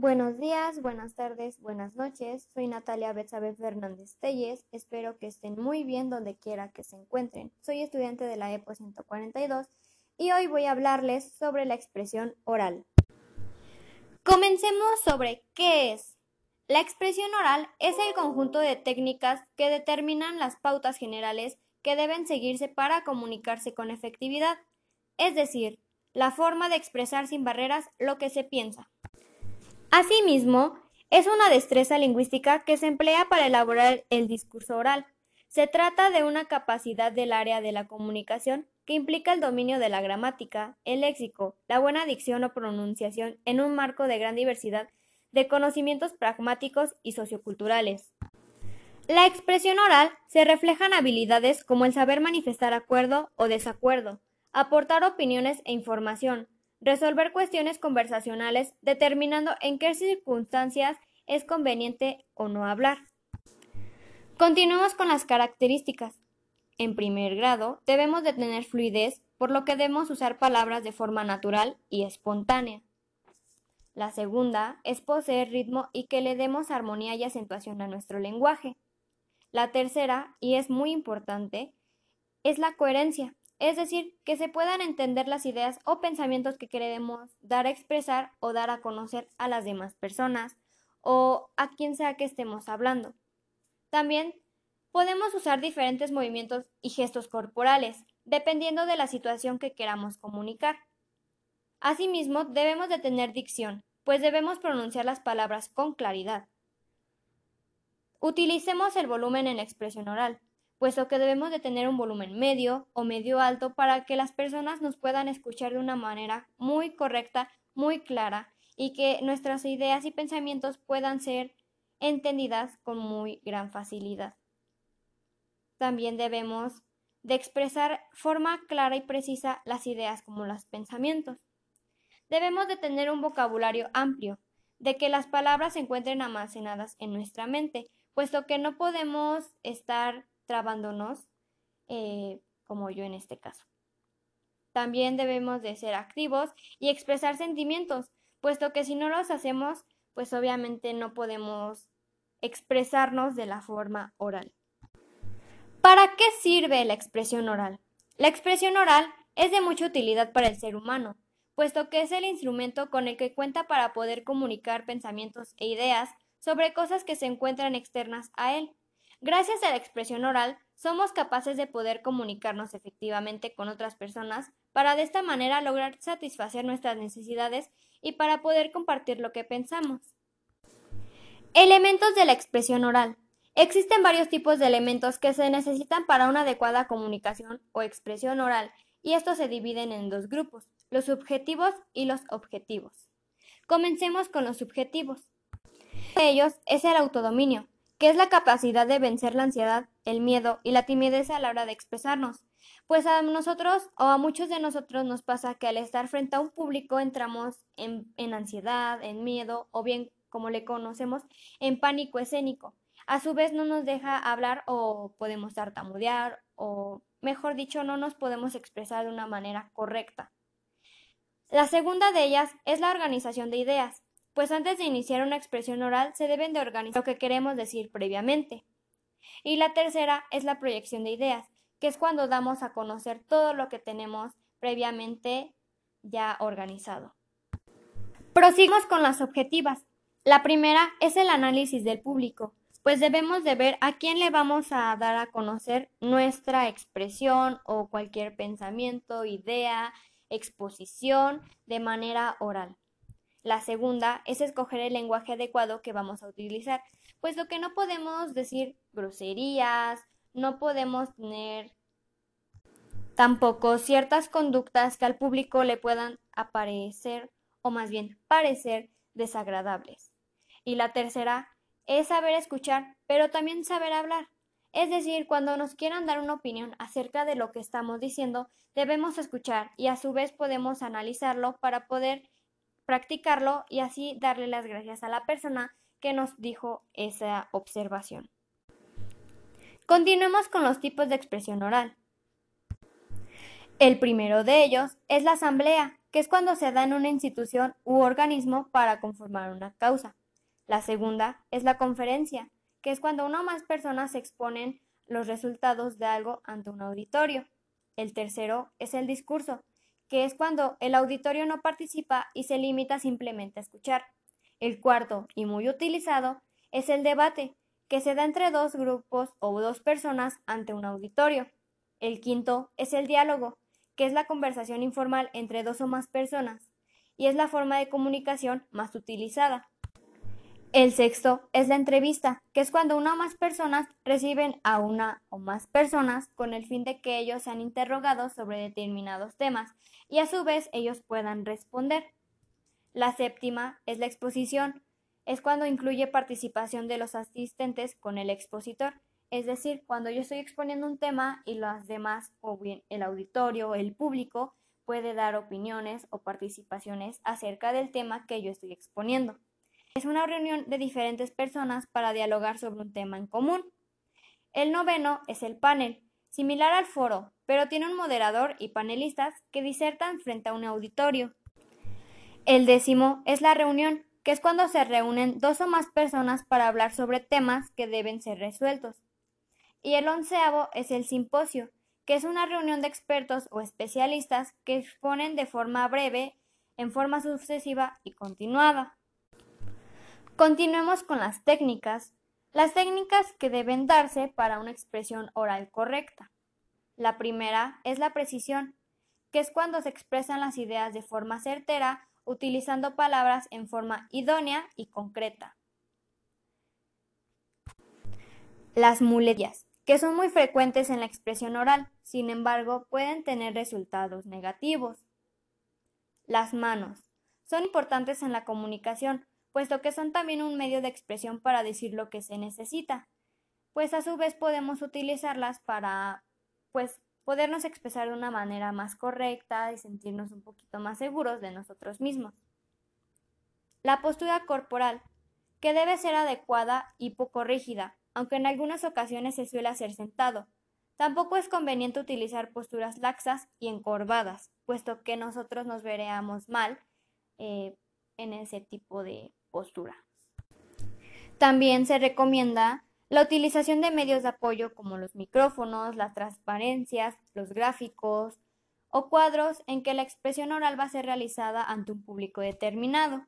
Buenos días, buenas tardes, buenas noches. Soy Natalia Betsabe Fernández Telles. Espero que estén muy bien donde quiera que se encuentren. Soy estudiante de la EPO 142 y hoy voy a hablarles sobre la expresión oral. Comencemos sobre qué es. La expresión oral es el conjunto de técnicas que determinan las pautas generales que deben seguirse para comunicarse con efectividad, es decir, la forma de expresar sin barreras lo que se piensa. Asimismo, es una destreza lingüística que se emplea para elaborar el discurso oral. Se trata de una capacidad del área de la comunicación que implica el dominio de la gramática, el léxico, la buena dicción o pronunciación en un marco de gran diversidad de conocimientos pragmáticos y socioculturales. La expresión oral se refleja en habilidades como el saber manifestar acuerdo o desacuerdo, aportar opiniones e información, Resolver cuestiones conversacionales determinando en qué circunstancias es conveniente o no hablar. Continuamos con las características. En primer grado, debemos de tener fluidez, por lo que debemos usar palabras de forma natural y espontánea. La segunda es poseer ritmo y que le demos armonía y acentuación a nuestro lenguaje. La tercera, y es muy importante, es la coherencia, es decir, que se puedan entender las ideas o pensamientos que queremos dar a expresar o dar a conocer a las demás personas o a quien sea que estemos hablando. También podemos usar diferentes movimientos y gestos corporales, dependiendo de la situación que queramos comunicar. Asimismo, debemos de tener dicción, pues debemos pronunciar las palabras con claridad. Utilicemos el volumen en la expresión oral puesto que debemos de tener un volumen medio o medio alto para que las personas nos puedan escuchar de una manera muy correcta, muy clara y que nuestras ideas y pensamientos puedan ser entendidas con muy gran facilidad. También debemos de expresar forma clara y precisa las ideas como los pensamientos. Debemos de tener un vocabulario amplio, de que las palabras se encuentren almacenadas en nuestra mente, puesto que no podemos estar trabándonos, eh, como yo en este caso. También debemos de ser activos y expresar sentimientos, puesto que si no los hacemos, pues obviamente no podemos expresarnos de la forma oral. ¿Para qué sirve la expresión oral? La expresión oral es de mucha utilidad para el ser humano, puesto que es el instrumento con el que cuenta para poder comunicar pensamientos e ideas sobre cosas que se encuentran externas a él. Gracias a la expresión oral, somos capaces de poder comunicarnos efectivamente con otras personas para de esta manera lograr satisfacer nuestras necesidades y para poder compartir lo que pensamos. Elementos de la expresión oral. Existen varios tipos de elementos que se necesitan para una adecuada comunicación o expresión oral, y estos se dividen en dos grupos, los subjetivos y los objetivos. Comencemos con los subjetivos. Uno de ellos es el autodominio, que es la capacidad de vencer la ansiedad, el miedo y la timidez a la hora de expresarnos. Pues a nosotros o a muchos de nosotros nos pasa que al estar frente a un público entramos en, en ansiedad, en miedo o bien, como le conocemos, en pánico escénico. A su vez no nos deja hablar o podemos tartamudear o, mejor dicho, no nos podemos expresar de una manera correcta. La segunda de ellas es la organización de ideas pues antes de iniciar una expresión oral se deben de organizar lo que queremos decir previamente. Y la tercera es la proyección de ideas, que es cuando damos a conocer todo lo que tenemos previamente ya organizado. Prosigamos con las objetivas. La primera es el análisis del público, pues debemos de ver a quién le vamos a dar a conocer nuestra expresión o cualquier pensamiento, idea, exposición de manera oral. La segunda es escoger el lenguaje adecuado que vamos a utilizar, pues lo que no podemos decir groserías, no podemos tener tampoco ciertas conductas que al público le puedan aparecer o más bien parecer desagradables. Y la tercera es saber escuchar, pero también saber hablar. Es decir, cuando nos quieran dar una opinión acerca de lo que estamos diciendo, debemos escuchar y a su vez podemos analizarlo para poder practicarlo y así darle las gracias a la persona que nos dijo esa observación. Continuemos con los tipos de expresión oral. El primero de ellos es la asamblea, que es cuando se da en una institución u organismo para conformar una causa. La segunda es la conferencia, que es cuando una o más personas exponen los resultados de algo ante un auditorio. El tercero es el discurso, que es cuando el auditorio no participa y se limita simplemente a escuchar. El cuarto, y muy utilizado, es el debate, que se da entre dos grupos o dos personas ante un auditorio. El quinto es el diálogo, que es la conversación informal entre dos o más personas, y es la forma de comunicación más utilizada. El sexto es la entrevista, que es cuando una o más personas reciben a una o más personas con el fin de que ellos sean interrogados sobre determinados temas y a su vez ellos puedan responder. La séptima es la exposición, es cuando incluye participación de los asistentes con el expositor, es decir, cuando yo estoy exponiendo un tema y los demás, o bien el auditorio o el público, puede dar opiniones o participaciones acerca del tema que yo estoy exponiendo. Es una reunión de diferentes personas para dialogar sobre un tema en común. El noveno es el panel, similar al foro, pero tiene un moderador y panelistas que disertan frente a un auditorio. El décimo es la reunión, que es cuando se reúnen dos o más personas para hablar sobre temas que deben ser resueltos. Y el onceavo es el simposio, que es una reunión de expertos o especialistas que exponen de forma breve, en forma sucesiva y continuada. Continuemos con las técnicas. Las técnicas que deben darse para una expresión oral correcta. La primera es la precisión, que es cuando se expresan las ideas de forma certera utilizando palabras en forma idónea y concreta. Las muletillas, que son muy frecuentes en la expresión oral, sin embargo, pueden tener resultados negativos. Las manos son importantes en la comunicación, puesto que son también un medio de expresión para decir lo que se necesita, pues a su vez podemos utilizarlas para pues podernos expresar de una manera más correcta y sentirnos un poquito más seguros de nosotros mismos. La postura corporal, que debe ser adecuada y poco rígida, aunque en algunas ocasiones se suele hacer sentado. Tampoco es conveniente utilizar posturas laxas y encorvadas, puesto que nosotros nos veríamos mal eh, en ese tipo de postura. También se recomienda la utilización de medios de apoyo como los micrófonos, las transparencias, los gráficos o cuadros en que la expresión oral va a ser realizada ante un público determinado.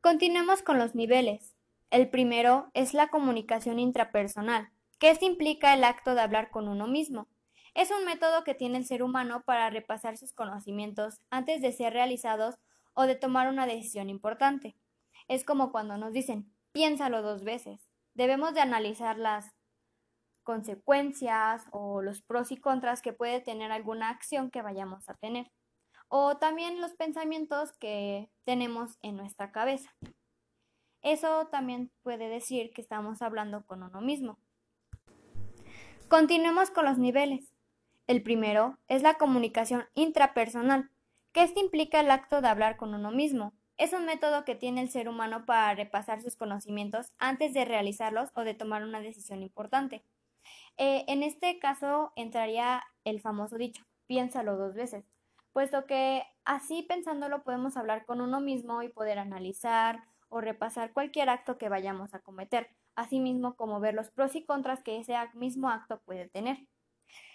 Continuemos con los niveles. El primero es la comunicación intrapersonal, que esto implica el acto de hablar con uno mismo. Es un método que tiene el ser humano para repasar sus conocimientos antes de ser realizados o de tomar una decisión importante. Es como cuando nos dicen, piénsalo dos veces. Debemos de analizar las consecuencias o los pros y contras que puede tener alguna acción que vayamos a tener. O también los pensamientos que tenemos en nuestra cabeza. Eso también puede decir que estamos hablando con uno mismo. Continuemos con los niveles. El primero es la comunicación intrapersonal, que este implica el acto de hablar con uno mismo. Es un método que tiene el ser humano para repasar sus conocimientos antes de realizarlos o de tomar una decisión importante. Eh, en este caso entraría el famoso dicho, piénsalo dos veces, puesto que así pensándolo podemos hablar con uno mismo y poder analizar o repasar cualquier acto que vayamos a cometer, asimismo como ver los pros y contras que ese mismo acto puede tener.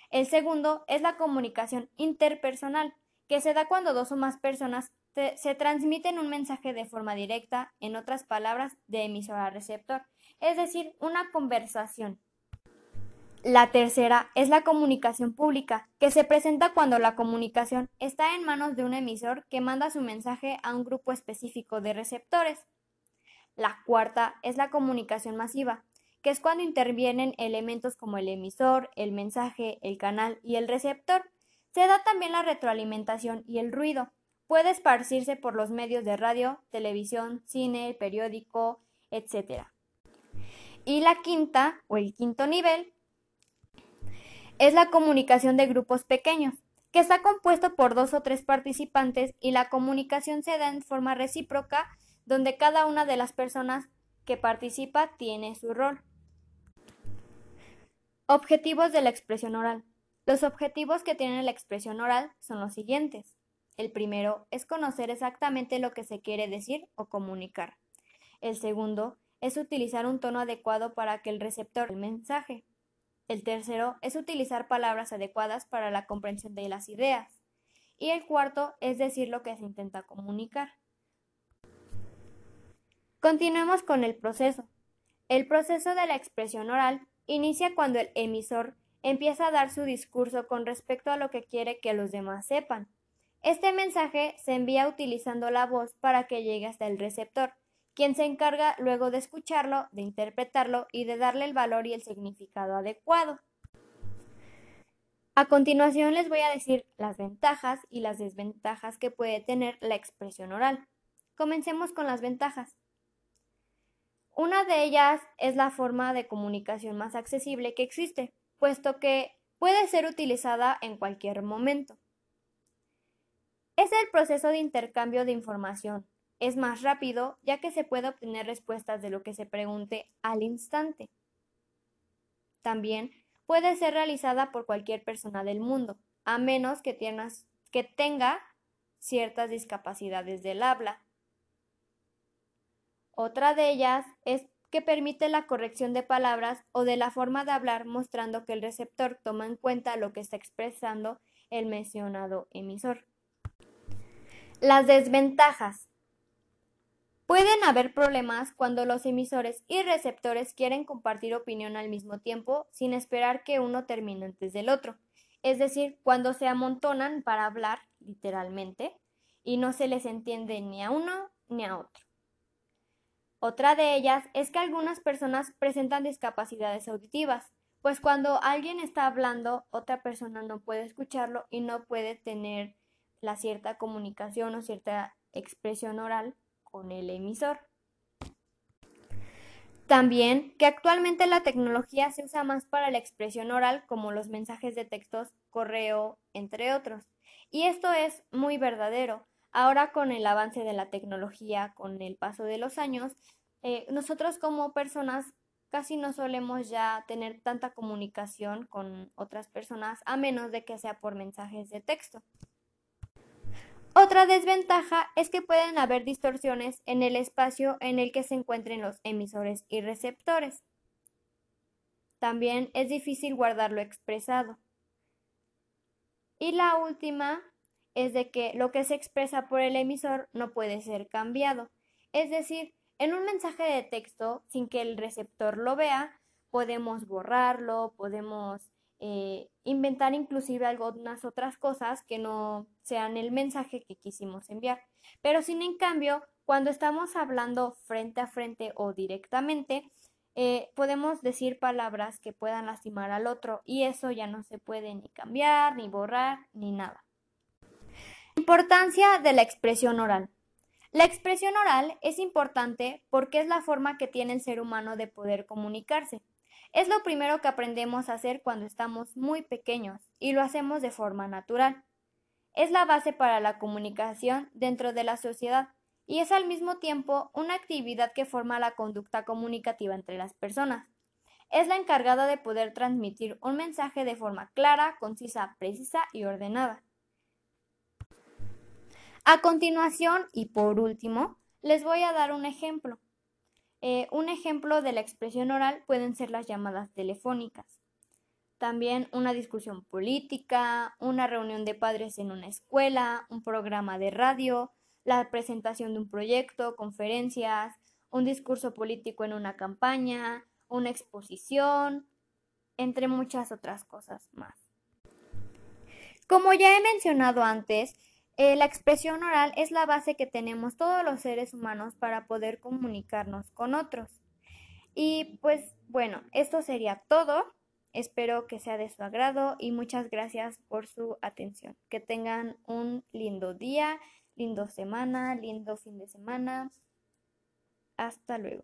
El segundo es la comunicación interpersonal, que se da cuando dos o más personas se transmiten un mensaje de forma directa, en otras palabras, de emisor a receptor, es decir, una conversación. La tercera es la comunicación pública, que se presenta cuando la comunicación está en manos de un emisor que manda su mensaje a un grupo específico de receptores. La cuarta es la comunicación masiva, que es cuando intervienen elementos como el emisor, el mensaje, el canal y el receptor, se da también la retroalimentación y el ruido. Puede esparcirse por los medios de radio, televisión, cine, periódico, etc. Y la quinta, o el quinto nivel, es la comunicación de grupos pequeños, que está compuesto por dos o tres participantes y la comunicación se da en forma recíproca, donde cada una de las personas que participa tiene su rol. Objetivos de la expresión oral. Los objetivos que tiene la expresión oral son los siguientes. El primero es conocer exactamente lo que se quiere decir o comunicar. El segundo es utilizar un tono adecuado para que el receptor del mensaje. El tercero es utilizar palabras adecuadas para la comprensión de las ideas. Y el cuarto es decir lo que se intenta comunicar. Continuemos con el proceso. El proceso de la expresión oral inicia cuando el emisor empieza a dar su discurso con respecto a lo que quiere que los demás sepan. Este mensaje se envía utilizando la voz para que llegue hasta el receptor, quien se encarga luego de escucharlo, de interpretarlo y de darle el valor y el significado adecuado. A continuación les voy a decir las ventajas y las desventajas que puede tener la expresión oral. Comencemos con las ventajas. Una de ellas es la forma de comunicación más accesible que existe, puesto que puede ser utilizada en cualquier momento. Es el proceso de intercambio de información. Es más rápido ya que se puede obtener respuestas de lo que se pregunte al instante. También puede ser realizada por cualquier persona del mundo, a menos que, que tenga ciertas discapacidades del habla, otra de ellas es que permite la corrección de palabras o de la forma de hablar mostrando que el receptor toma en cuenta lo que está expresando el mencionado emisor. Las desventajas. Pueden haber problemas cuando los emisores y receptores quieren compartir opinión al mismo tiempo sin esperar que uno termine antes del otro. Es decir, cuando se amontonan para hablar, literalmente, y no se les entiende ni a uno ni a otro. Otra de ellas es que algunas personas presentan discapacidades auditivas, pues cuando alguien está hablando, otra persona no puede escucharlo y no puede tener la cierta comunicación o cierta expresión oral con el emisor. También que actualmente la tecnología se usa más para la expresión oral como los mensajes de textos, correo, entre otros. Y esto es muy verdadero, Ahora con el avance de la tecnología, con el paso de los años, eh, nosotros como personas casi no solemos ya tener tanta comunicación con otras personas a menos de que sea por mensajes de texto. Otra desventaja es que pueden haber distorsiones en el espacio en el que se encuentren los emisores y receptores. También es difícil guardarlo expresado. Y la última es de que lo que se expresa por el emisor no puede ser cambiado. Es decir, en un mensaje de texto, sin que el receptor lo vea, podemos borrarlo, podemos eh, inventar inclusive algunas otras cosas que no sean el mensaje que quisimos enviar. Pero sin en cambio, cuando estamos hablando frente a frente o directamente, eh, podemos decir palabras que puedan lastimar al otro y eso ya no se puede ni cambiar, ni borrar, ni nada. Importancia de la expresión oral. La expresión oral es importante porque es la forma que tiene el ser humano de poder comunicarse. Es lo primero que aprendemos a hacer cuando estamos muy pequeños y lo hacemos de forma natural. Es la base para la comunicación dentro de la sociedad y es al mismo tiempo una actividad que forma la conducta comunicativa entre las personas. Es la encargada de poder transmitir un mensaje de forma clara, concisa, precisa y ordenada. A continuación, y por último, les voy a dar un ejemplo. Eh, un ejemplo de la expresión oral pueden ser las llamadas telefónicas. También una discusión política, una reunión de padres en una escuela, un programa de radio, la presentación de un proyecto, conferencias, un discurso político en una campaña, una exposición, entre muchas otras cosas más. Como ya he mencionado antes, la expresión oral es la base que tenemos todos los seres humanos para poder comunicarnos con otros. Y pues bueno, esto sería todo. Espero que sea de su agrado y muchas gracias por su atención. Que tengan un lindo día, lindo semana, lindo fin de semana. Hasta luego.